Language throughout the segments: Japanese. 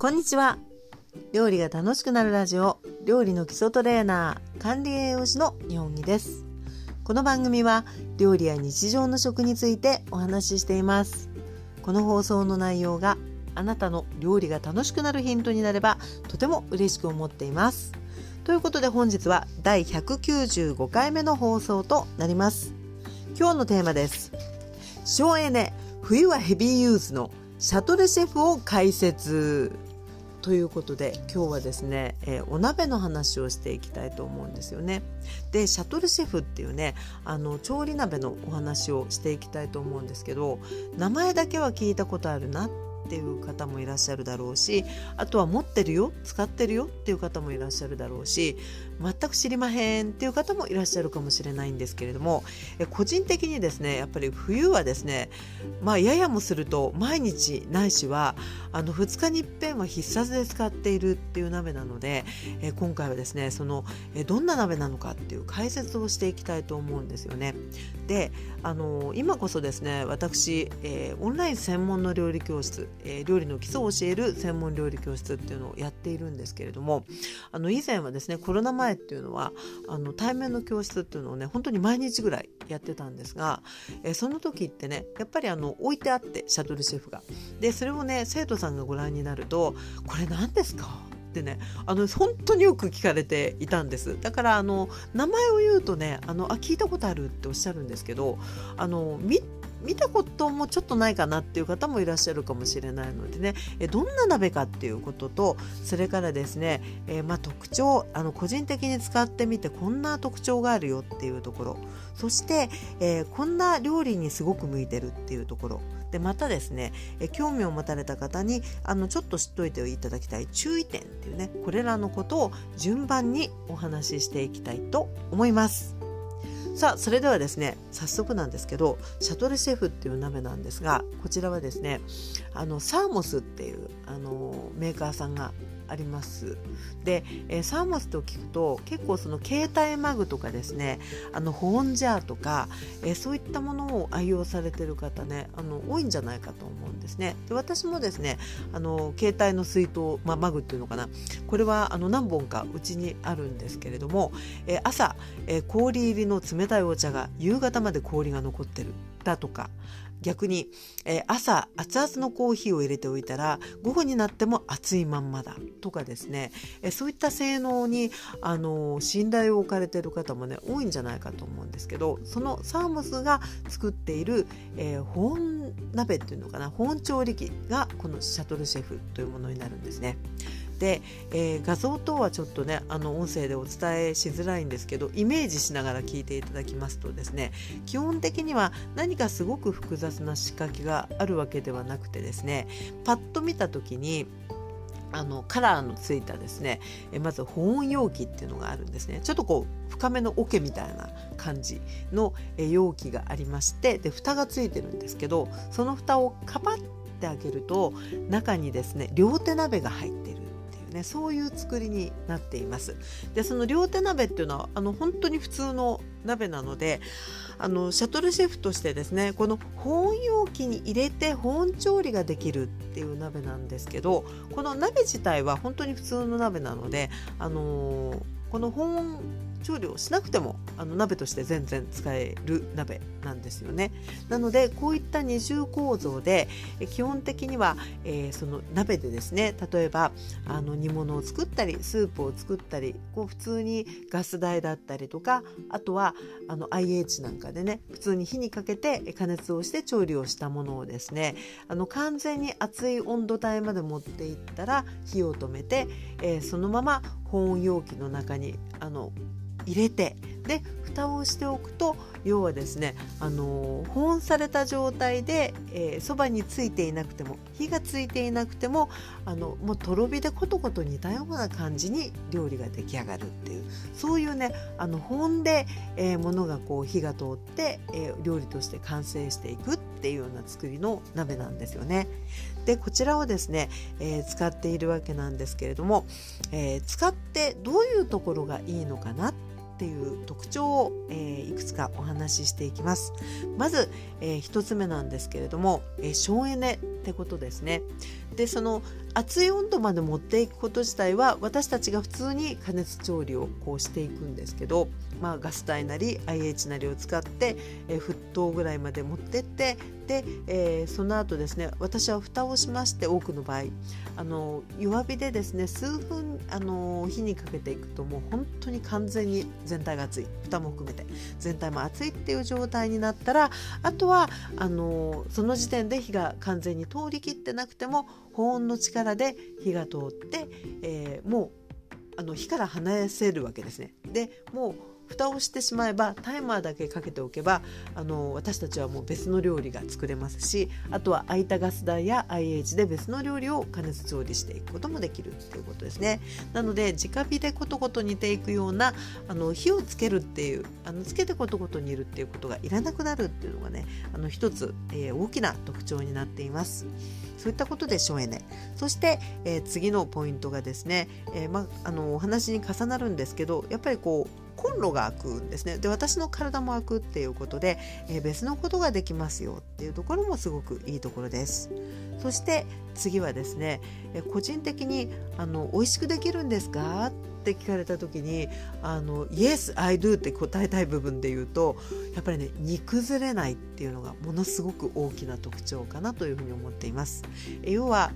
こんにちは。料理が楽しくなるラジオ料理の基礎トレーナー管理栄養士の日本木です。この番組は料理や日常の食についてお話ししています。この放送の内容があなたの料理が楽しくなるヒントになればとても嬉しく思っています。ということで本日は第195回目の放送となります。今日のテーマです。省エネ冬はヘビーユーズのシャトルシェフを解説。ということで今日はですね、えー、お鍋の話をしていきたいと思うんですよね。でシャトルシェフっていうねあの調理鍋のお話をしていきたいと思うんですけど名前だけは聞いたことあるなってていう方もいらっしゃるだろうしあとは持ってるよ使ってるよっていう方もいらっしゃるだろうし全く知りまへんっていう方もいらっしゃるかもしれないんですけれども個人的にですねやっぱり冬はですねまあややもすると毎日ないしはあの2日にいっぺんは必殺で使っているっていう鍋なので今回はですねそのどんな鍋なのかっていう解説をしていきたいと思うんですよね。であの今こそですね私、えー、オンライン専門の料理教室えー、料理の基礎を教える専門料理教室っていうのをやっているんですけれどもあの以前はですねコロナ前っていうのはあの対面の教室っていうのをね本当に毎日ぐらいやってたんですが、えー、その時ってねやっぱりあの置いてあってシャトルシェフが。でそれをね生徒さんがご覧になると「これ何ですか?」ってねあの本当によく聞かれていたんです。だからあの名前を言うとねあのあ聞いたことあるっておっしゃるんですけどあの見見たこともちょっとないかなっていう方もいらっしゃるかもしれないのでねえどんな鍋かっていうこととそれからですね、えー、まあ、特徴あの個人的に使ってみてこんな特徴があるよっていうところ。そして、えー、こんな料理にすごく向いてるっていうところ。でまたですね、え興味を持たれた方にあのちょっと知っておいていただきたい注意点っていうねこれらのことを順番にお話ししていきたいと思います。さあそれではですね早速なんですけどシャトルシェフっていう鍋なんですがこちらはですねあのサーモスっていうあのメーカーさんがあります。で、えー、サーモスと聞くと結構その携帯マグとかですねあの保温ジャーとか、えー、そういったものを愛用されてる方ねあの多いんじゃないかと思うんですね。で私もですねあの携帯の水筒、まあ、マグっていうのかな。これはあの何本かうちにあるんですけれども、えー、朝、え氷入りの冷たいお茶が夕方まで氷が残ってるだとか逆に、えー、朝熱々のコーヒーを入れておいたら午後になっても熱いまんまだとかですね、えー、そういった性能に、あのー、信頼を置かれている方もね多いんじゃないかと思うんですけどそのサーモスが作っている、え保温鍋っていうのかな保温調理器がこのシャトルシェフというものになるんですね。で、えー、画像等はちょっとねあの音声でお伝えしづらいんですけどイメージしながら聞いていただきますとですね基本的には何かすごく複雑な仕掛けがあるわけではなくてですねパッと見た時にあのカラーのついたですねえまず保温容器っていうのがあるんですね。ちょっとこう深めの桶みたいな感じの容器がありましてで蓋がついてるんですけどその蓋をカパッて開けると中にですね両手鍋が入ってねそういう作りになっています。でその両手鍋っていうのはあの本当に普通の鍋なのであのシャトルシェフとしてですねこの保温容器に入れて保温調理ができるっていう鍋なんですけどこの鍋自体は本当に普通の鍋なのであのー、この保温調理をしなくてもあの鍋として全然使える鍋なんですよね。なのでこういった二重構造で基本的には、えー、その鍋でですね例えばあの煮物を作ったりスープを作ったりこう普通にガス台だったりとかあとはあの IH なんかでね普通に火にかけて加熱をして調理をしたものをですねあの完全に熱い温度帯まで持っていったら火を止めて、えー、そのまま保温容器の中にあの入れてで蓋をしておくと要はですねあの保温された状態でそば、についていなくても火がついていなくてもあのもうとろ火でコトコト煮たような感じに料理が出来上がるっていうそういうねあの保温で、えー、ものがこう火が通って、えー、料理として完成していくっていうような作りの鍋なんですよね。でこちらをですね、えー、使っているわけなんですけれども、えー、使ってどういうところがいいのかなっっっていう特徴を、えー、いくつかお話ししていきます。まず、えー、1つ目なんですけれども、えー、省エネってことですね。でその熱い温度まで持っていくこと自体は私たちが普通に加熱調理をこうしていくんですけど、まあ、ガス台なり IH なりを使って、えー、沸騰ぐらいまで持ってってで、えー、その後ですね私は蓋をしまして多くの場合あの弱火でですね数分あの火にかけていくともう本当に完全に全体が熱い蓋も含めて全体も熱いっていう状態になったらあとはあのその時点で火が完全に通りきってなくても保温の力で火が通って、えー、もうあの火から離せるわけですね。でもう蓋をしてしまえばタイマーだけかけておけばあの私たちはもう別の料理が作れますしあとは空いたガス台や IH で別の料理を加熱調理していくこともできるっていうことですね。なので直火でコトコト煮ていくようなあの火をつけるっていうあのつけてコトコト煮るっていうことがいらなくなるっていうのがねあの一つ、えー、大きな特徴になっています。そういったことで省エネそして、えー、次のポイントがですね、えーま、あのお話に重なるんですけどやっぱりこうコンロが開くんですね。で私の体も開くっていうことで、えー、別のことができますよっていうところもすごくいいところです。そして次はですね、えー、個人的にあの美味しくできるんですかって聞かれた時にあの Yes I do って答えたい部分で言うとやっぱりね煮崩れないっていうのがものすごく大きな特徴かなというふうに思っています。要は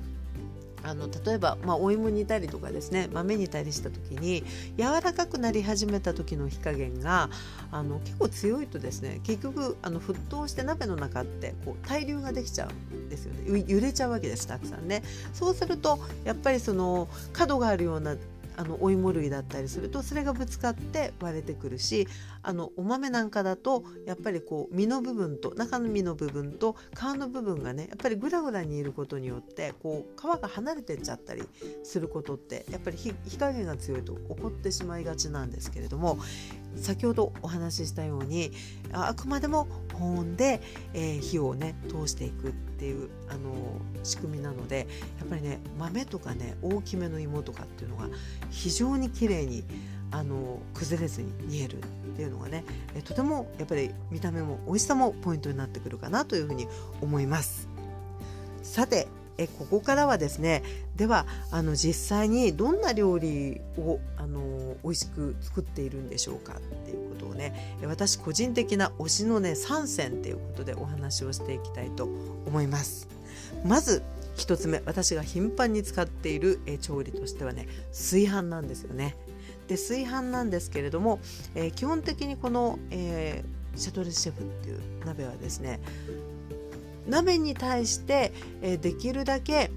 あの例えば、まあ、お芋煮たりとかですね豆煮たりした時に柔らかくなり始めた時の火加減があの結構強いとですね結局あの沸騰して鍋の中ってこう対流ができちゃうんですよね揺れちゃうわけですたくさんね。そうするとやっぱりその角があるようなあのお芋類だったりするとそれがぶつかって割れてくるしあのお豆なんかだとやっぱりこう身の部分と中の身の部分と皮の部分がねやっぱりグラグラにいることによってこう皮が離れてっちゃったりすることってやっぱり火加減が強いと起こってしまいがちなんですけれども先ほどお話ししたようにあくまでも保温で、えー、火をね通していくっていうあの仕組みなのでやっぱりね豆とかね大きめの芋とかっていうのが非常に綺麗にあの崩れずに煮えるっていうのがねえとてもやっぱり見た目も美味しさもポイントになってくるかなというふうに思います。さてえここからはですねではあの実際にどんな料理をあの美味しく作っているんでしょうかっていうことをね私個人的な推しのね3選っていうことでお話をしていきたいと思います。まず1つ目私が頻繁に使っているえ調理としてはね炊飯なんですよね。で炊飯なんですけれども、えー、基本的にこの、えー、シャトレシェフっていう鍋はですね鍋に対して、えー、できるだけ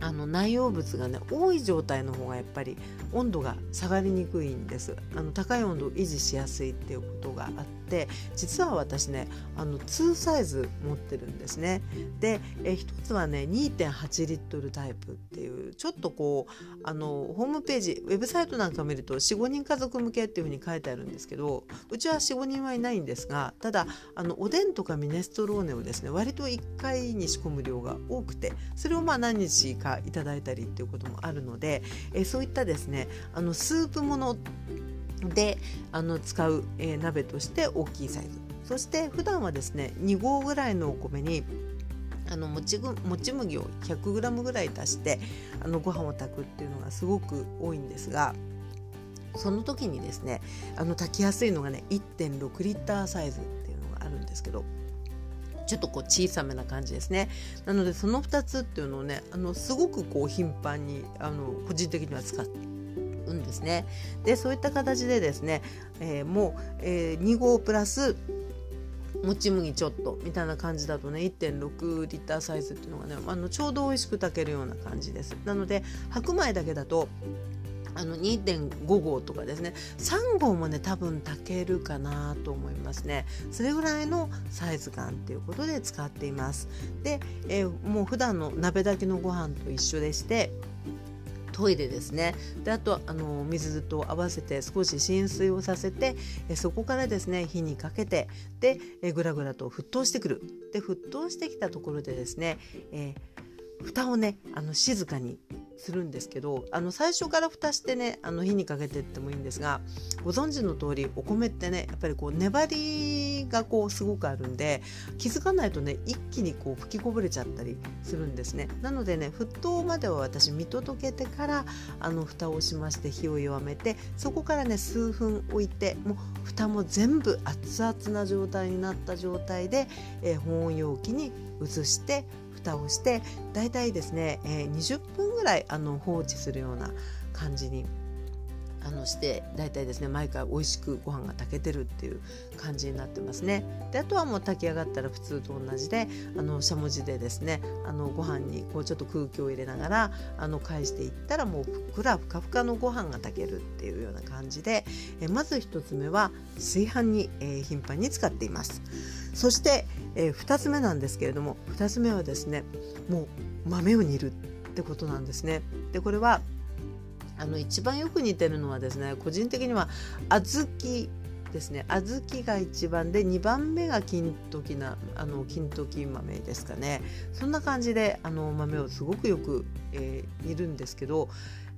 あの内容物がね多い状態の方がやっぱり温度が下がりにくいんです。あの高い温度を維持しやすいっていうことがあって実は私ねあの2サイズ持ってるんですね。でえ一つはね2.8リットルタイプっていうちょっとこうあのホームページウェブサイトなんか見ると45人家族向けっていうふうに書いてあるんですけどうちは45人はいないんですがただあのおでんとかミネストローネをですね割と1回に仕込む量が多くてそれをまあ何日かいただいたりっていうこともあるのでえそういったですねあのスープものであの使う、えー、鍋として大きいサイズ。そして普段はですね2合ぐらいのお米にあのもちぐもち麦を 100g ぐらい足してあのご飯を炊くっていうのがすごく多いんですがその時にですねあの炊きやすいのがね1.6リッターサイズっていうのがあるんですけどちょっとこう小さめな感じですね。なのでその2つっていうのをねあのすごくこう頻繁にあの個人的には使ってんですね。でそういった形でですね、えー、もう、えー、2合プラスもち麦ちょっとみたいな感じだとね1.6リッターサイズっていうのがねあのちょうど美味しく炊けるような感じです。なので白米だけだとあの2.5合とかですね3合もね多分炊けるかなと思いますね。それぐらいのサイズ感っていうことで使っています。で、えー、もう普段の鍋炊きのご飯と一緒でしてトイレですね。であとあの水と合わせて少し浸水をさせてえそこからですね火にかけてでえぐらぐらと沸騰してくる。で沸騰してきたところでですね、えー、蓋をねあの静かにするんですけどあの最初から蓋してねあの火にかけてってもいいんですがご存知の通りお米ってねやっぱりこう粘りがこうすごくあるんで気づかないとね一気にこう吹きこぼれちゃったりするんですね。なのでね沸騰までは私見届けてからあの蓋をしまして火を弱めてそこからね数分置いてもう蓋も全部熱々な状態になった状態で、えー、保温容器に移して蓋をしてだいたいですね、えー、20分ぐらいあの放置するような感じにあのしてだいたいですね毎回美味しくご飯が炊けてるっていう感じになってますねであとはもう炊き上がったら普通と同じであのしゃもじでですねあのご飯にこうちょっと空気を入れながらあの返していったらもうふっくらふかふかのご飯が炊けるっていうような感じでえまず1つ目は炊飯に、えー、頻繁に使っていますそして、えー、2つ目なんですけれども2つ目はですねもう豆を煮るってことなんですね。でこれはあの一番よく似てるのはですね個人的には小豆ですね。小豆が一番で2番目が金時なあの金時豆ですかね。そんな感じであの豆をすごくよく、えー、煮るんですけど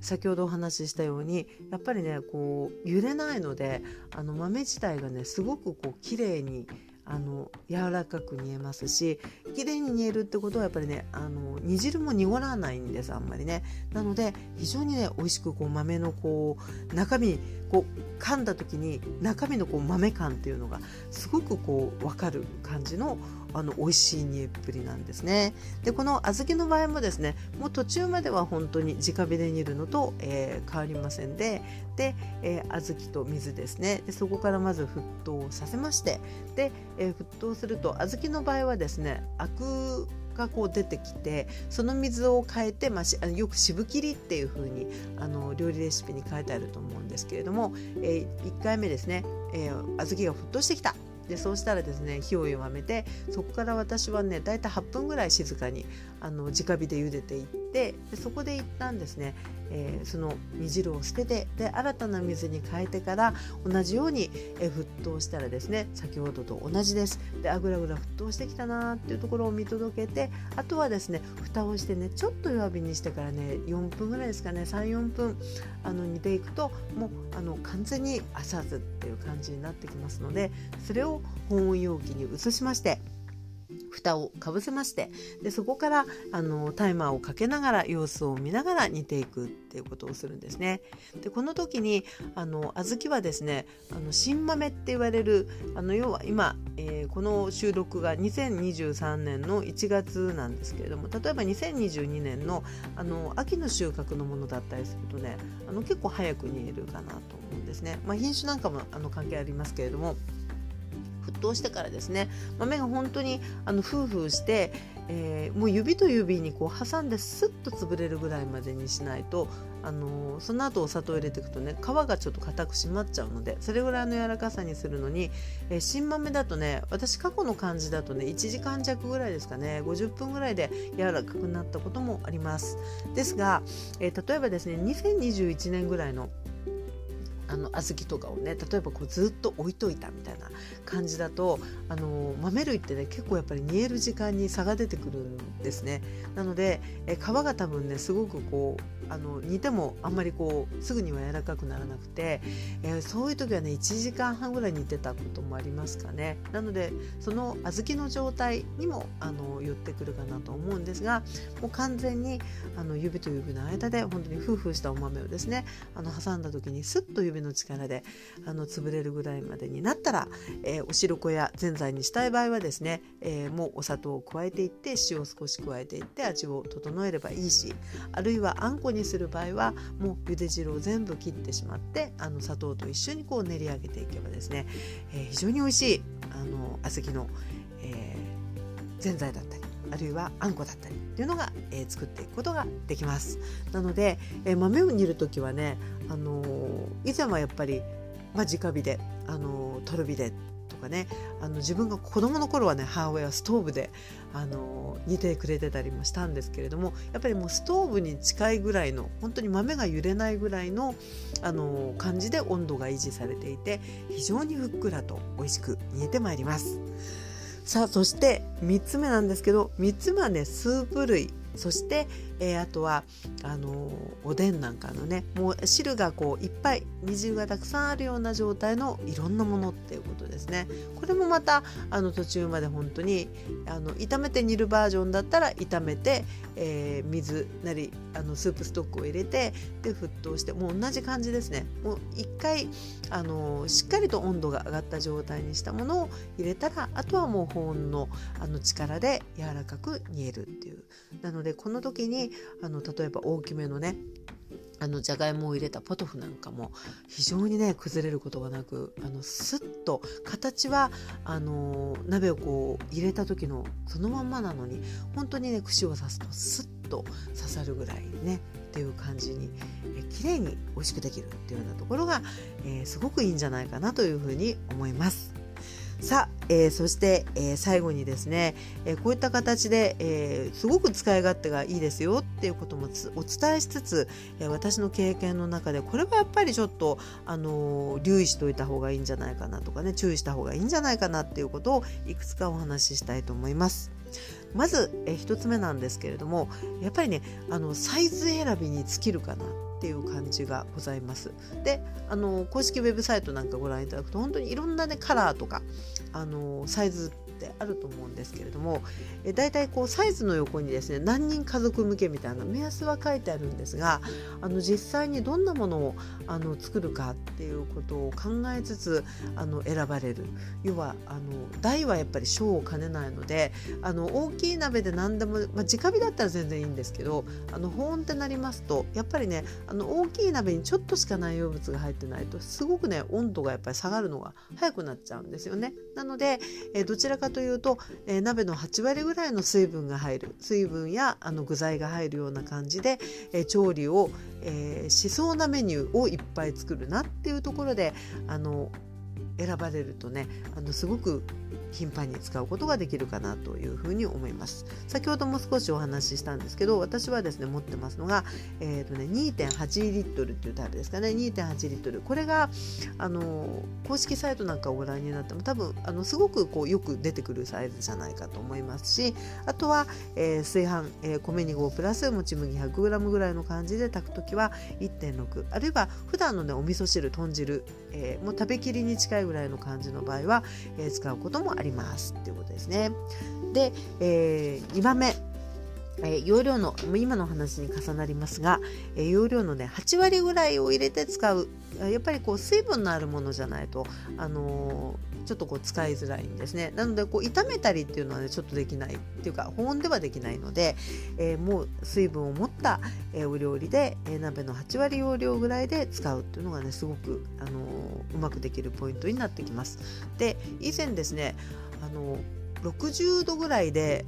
先ほどお話ししたようにやっぱりねこう揺れないのであの豆自体がねすごくこう綺麗にあの柔らかく煮えますし綺麗に煮えるってことはやっぱりねあの煮汁も濁らないんですあんまりね。なので非常にね美味しくこう豆のこう中身こう噛んだ時に中身のこう豆感っていうのがすごくこう分かる感じのあの美味しい煮えっぷりなんですね。でこの小豆の場合もですねもう途中までは本当に直火で煮るのと、えー、変わりませんでで、えー、小豆と水ですね。でそこからまず沸騰させましてで、えー、沸騰すると小豆の場合はですねアクがこう出てきてその水を変えて、まあ、よく渋切りっていう風にあに料理レシピに書いてあると思うんですけれども、えー、1回目ですね、えー、小豆が沸騰してきた。でそうしたらですね火を弱めてそこから私はねだいたい8分ぐらい静かにあの直火で茹でていってでそこで一旦ですね、えー、その煮汁を捨ててで新たな水に変えてから同じように、えー、沸騰したらですね先ほどと同じです。であぐらぐら沸騰してきたなっていうところを見届けてあとはですね蓋をしてねちょっと弱火にしてからね4分ぐらいですかね34分あの煮ていくともうあの完全に熱々っていう感じになってきますのでそれを保温容器に移しまして蓋をかぶせましてでそこからあのタイマーをかけながら様子を見ながら煮ていくっていうことをするんですね。でこの時にあの小豆はですねあの新豆って言われるあの要は今、えー、この収録が2023年の1月なんですけれども例えば2022年のあの秋の収穫のものだったりするとねあの結構早く煮えるかなと思うんですね。まあ、品種なんかもあの関係ありますけれども沸騰してからですね。豆が本当にあのフーフーして、えー、もう指と指にこう挟んでスッと潰れるぐらいまでにしないと、あのー、その後お砂糖を入れていくとね皮がちょっと硬く締まっちゃうのでそれぐらいの柔らかさにするのに、えー、新豆だとね私過去の感じだとね1時間弱ぐらいですかね50分ぐらいで柔らかくなったこともあります。ですが、え例えばですね2021年ぐらいのあの小豆とかをね例えばこうずっと置いといたみたいな感じだとあの豆類ってね結構やっぱり煮える時間に差が出てくるんですね。なのでえ皮が多分ねすごくこうあの煮てもあんまりこうすぐには柔らかくならなくて、えー、そういう時はね1時間半ぐらい煮てたこともありますかね。なのでその小豆の状態にもあの寄ってくるかなと思うんですがもう完全にあの指と指の間で本当にフーフーしたお豆をですねあの挟んだ時にスッと指の力であの潰れるぐらいまでになったら、えー、お白子やぜんざいにしたい場合はですね、えー、もうお砂糖を加えていって塩を少し加えていって味を整えればいいしあるいはあんこにする場合はもう茹で汁を全部切ってしまってあの砂糖と一緒にこう練り上げていけばですね、えー、非常に美味しいあの小豆の、ぜんざいだったりあるいはあんこだったりっていうのが、えー、作っていくことができますなので、えー、豆を煮る時はね、あのー、以前はやっぱり、まあ、直火で、あのとろ火でとかねあの自分が子供の頃はね母親はストーブで、あの煮てくれてたりもしたんですけれどもやっぱりもうストーブに近いぐらいの本当に豆が揺れないぐらいの、あの感じで温度が維持されていて非常にふっくらと美味しく煮えてまいります。さあそして3つ目なんですけど3つ目はねスープ類。そして、えー、あとはあのおでんなんかのねもう汁がこういっぱい煮汁がたくさんあるような状態のいろんなものっていうことですね。これもまたあの途中まで本当にあの炒めて煮るバージョンだったら炒めて、えー、水なりあのスープストックを入れてで沸騰してもう同じ感じですね。もう一回あのしっかりと温度が上がった状態にしたものを入れたらあとはもう保温のあの力で柔らかく煮えるっていう。なのでこの時にあの例えば大きめのねあのじゃがいもを入れたポトフなんかも非常にね崩れることがなくあのスッと形はあの鍋をこう入れた時のそのまんまなのに本当にね串を刺すとスッと刺さるぐらいねっていう感じにえ綺麗に美味しくできるっていうようなところが、えー、すごくいいんじゃないかなというふうに思います。さあ、えー、そして、えー、最後にですね、えー、こういった形で、えすごく使い勝手がいいですよっていうこともお伝えしつつ、え私の経験の中でこれはやっぱりちょっと、あの留意しといた方がいいんじゃないかなとかね注意した方がいいんじゃないかなっていうことをいくつかお話ししたいと思います。まず、え1つ目なんですけれどもやっぱりねあのサイズ選びに尽きるかなっていう感じがございます。であの公式ウェブサイトなんかご覧いただくと本当にいろんなねカラーとかあのサイズってあると思うんですけれどもえだいたいこうサイズの横にですね何人家族向けみたいな目安は書いてあるんですがあの実際にどんなものをあの作るかっていうことを考えつつあの選ばれる要はあの大はやっぱり小を兼ねないのであの大きい鍋で何でも、まあ、直火だったら全然いいんですけどあの保温ってなりますとやっぱりねあの大きい鍋にちょっとしか内容物が入ってないとすごくね温度がやっぱり下がるのが早くなっちゃうんですよね。なので、えどちらかというと、えー、鍋の8割ぐらいの水分が入る。水分やあの具材が入るような感じで、えー、調理を、えー、しそうなメニューをいっぱい作るなっていうところであの選ばれるとねあのすごく頻繁に使うことができるかなというふうに思います。先ほども少しお話ししたんですけど私はですね持ってますのが、えーとね、2.8リットルっていうタイプですかね。2.8リットル。これがあの公式サイトなんかをご覧になっても多分あのすごくこうよく出てくるサイズじゃないかと思いますしあとは、えー、炊飯、えー、米2合プラスもち麦 100g ぐらいの感じで炊く時は1.6あるいは普段のねお味噌汁豚汁、えー、もう食べきりに近いぐらいの感じの場合は、えー、使うこともあります。っていうことですね。で、えー、2番目えー、容量の今の話に重なりますが、えー、容量のね8割ぐらいを入れて使う。やっぱりこう水分のあるものじゃないと、あのー、ちょっとこう使いづらいんですね。なのでこう炒めたりっていうのはねちょっとできない。っていうか保温ではできないので、え、もう水分を持った、え、お料理で、え、鍋の8割容量ぐらいで使うっていうのがねすごく、あのうまくできるポイントになってきます。で以前ですねあの60度ぐらいで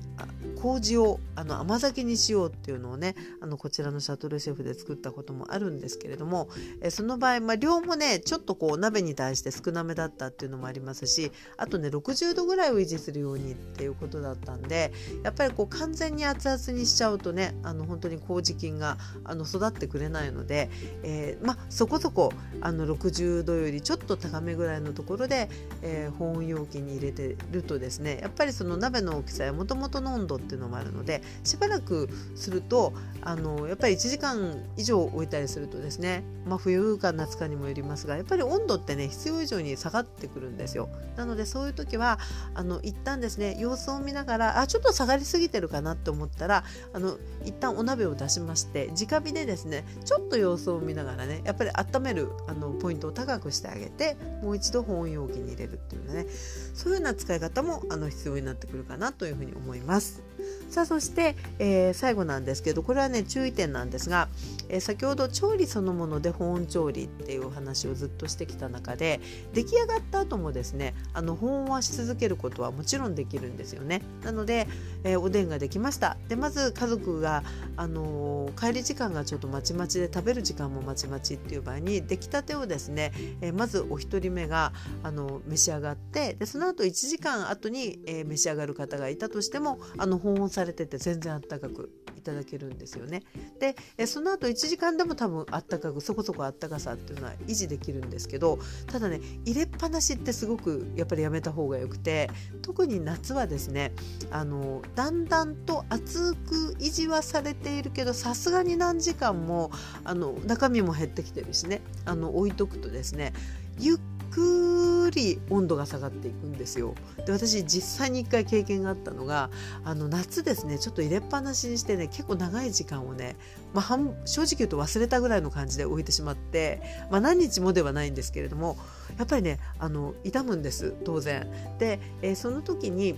麹をあの甘酒にしようっていうのをねあのこちらのシャトルシェフで作ったこともあるんですけれどもえその場合、まあ、量もねちょっとこう鍋に対して少なめだったっていうのもありますしあとね60度ぐらいを維持するようにっていうことだったんでやっぱりこう完全に熱々にしちゃうとねあの本当に麹菌があの育ってくれないので、えー、まあ、そこそこあの60度よりちょっと高めぐらいのところで、えー、保温容器に入れてるとですねやっぱりその鍋の大きさやもともとの温度っていうのもあるのでしばらくするとあのやっぱり1時間以上置いたりするとですね、まあ、冬か夏かにもよりますがやっぱり温度ってね必要以上に下がってくるんですよ。なのでそういう時はあの一旦ですね様子を見ながらあちょっと下がりすぎてるかなって思ったらあの一旦お鍋を出しまして直火でですねちょっと様子を見ながらねやっぱり温めるあのポイントを高くしてあげてもう一度保温容器に入れるっていうねそういうような使い方もあの必要になってくるかなというふうに思います。さあそして、えー、最後なんですけどこれはね注意点なんですが、えー、先ほど調理そのもので保温調理っていう話をずっとしてきた中で出来上がった後もですねあの保温はし続けることはもちろんできるんですよね。なので、えー、おでんができましたでまず家族が、あの帰り時間がちょっとまちまちで食べる時間もまちまちっていう場合に出来たてをですね、えまずお一人目があの召し上がってでその後1時間後に、えー、召し上がる方がいたとしてもあの保温されてて全然あったかくいただけるんですよね。で、その後1時間でも多分あったかくそこそこあったかさっていうのは維持できるんですけどただね入れっぱなしってすごくやっぱりやめた方がよくて特に夏はですねあのだんだんと熱く維持はされているけどさすがに何時間もあの中身も減ってきてるしねあの置いとくとですねゆっくり温度が下がっていくんですよ。で私実際に1回経験があったのがあの夏ですねちょっと入れっぱなしにしてね結構長い時間をね、まあ、正直言うと忘れたぐらいの感じで置いてしまって、まあ、何日もではないんですけれどもやっぱりねあの傷むんです当然。で、えー、その時に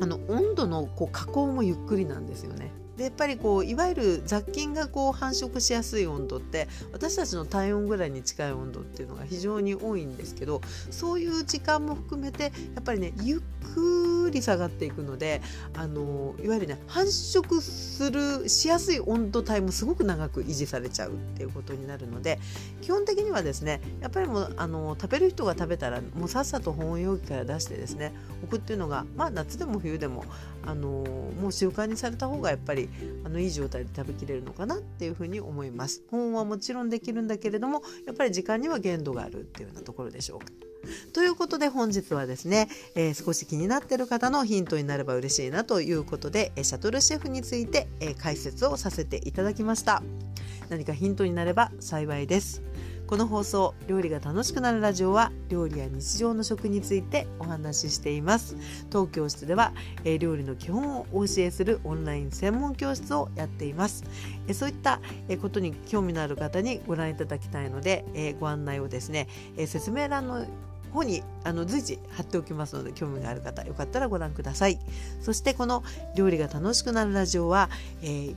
あの温度のこう加工もゆっくりなんですよね。でやっぱりこういわゆる雑菌がこう繁殖しやすい温度って私たちの体温ぐらいに近い温度っていうのが非常に多いんですけどそういう時間も含めてやっぱりねゆっくり下がっていくのであのいわゆるね繁殖するしやすい温度帯もすごく長く維持されちゃうっていうことになるので基本的にはですねやっぱりもうあの食べる人が食べたらもうさっさと保温容器から出してですね置くっていうのがまあ夏でも冬でもあのもう習慣にされた方がやっぱりあのいい状態で食べきれるのかなっていうふうに思います。保温はもちろんできるんだけれどもやっぱり時間には限度があるっていうようなところでしょうか。ということで本日はですね、えー、少し気になっている方のヒントになれば嬉しいなということでシャトルシェフについて、えー、解説をさせていただきました。何かヒントになれば幸いです。この放送料理が楽しくなるラジオは料理や日常の食についてお話ししています。当教室では、えー、料理の基本をお教えするオンライン専門教室をやっています、えー、そういった、えー、ことに興味のある方にご覧いただきたいので、えー、ご案内をですね、えー、説明欄の方にあの随時貼っておきますので興味がある方よかったらご覧ください。そしてこの料理が楽しくなるラジオは、えー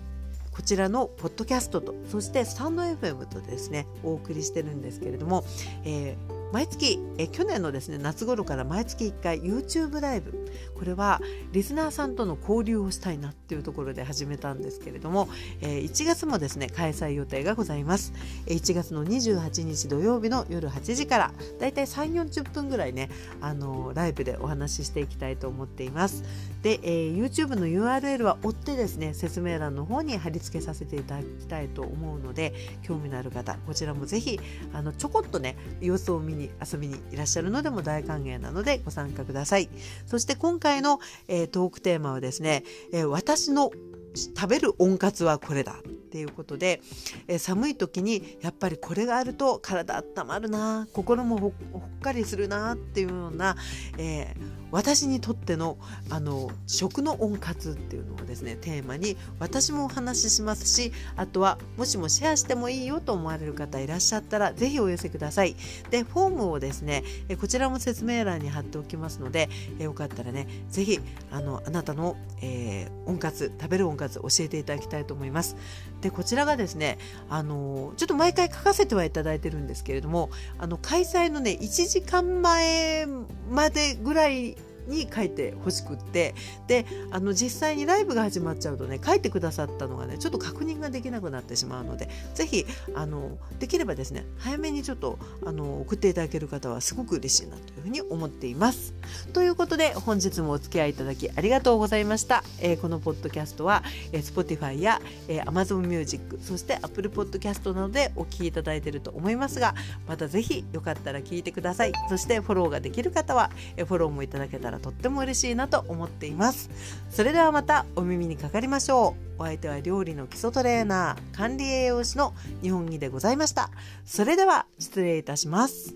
こちらのポッドキャストとそしてスタンド FM とですねお送りしてるんですけれども、えー毎月え去年のですね夏頃から毎月1回 YouTube ライブ。これはリスナーさんとの交流をしたいなっていうところで始めたんですけれども、えー、1月もですね開催予定がございます1月の28日土曜日の夜8時からだいたい3 4 0分ぐらいねあのライブでお話ししていきたいと思っていますで、えー、YouTube の URL は追ってですね説明欄の方に貼り付けさせていただきたいと思うので興味のある方こちらもぜひあのちょこっとね様子を見に遊びにいらっしゃるのでも大歓迎なのでご参加ください。そして今回の、えー、トークテーマはですね、えー、私の食べる温活はこれだ。っていうことで、え、寒い時にやっぱりこれがあると体温まるな心もほっかりするなっていうような、えー、私にとってのあの食の温活っていうのをですねテーマに私もお話ししますしあとはもしもシェアしてもいいよと思われる方いらっしゃったらぜひお寄せください。でフォームをですねこちらも説明欄に貼っておきますのでよかったらねぜひあのあなたの、えー、温活食べる温活教えていただきたいと思います。ででこちらがですねあのちょっと毎回書かせてはいただいてるんですけれどもあの開催のね1時間前までぐらいに書いてほしくってであの実際にライブが始まっちゃうとね書いてくださったのがねちょっと確認ができなくなってしまうので是非あのできればですね早めにちょっとあの送っていただける方はすごく嬉しいなというふうに思っています。ということで本日もお付き合いいただきありがとうございました。えー、このポッドキャストは、えー、Spotify や、えー、Amazon Music そして Apple Podcast などでお聴きいただいていると思いますがまた是非よかったら聞いてください。そしてフォローができる方は、えフォローもいただけたららとっても嬉しいなと思っています。それではまたお耳にかかりましょう。お相手は料理の基礎トレーナー管理栄養士の日本木でございました。それでは失礼いたします。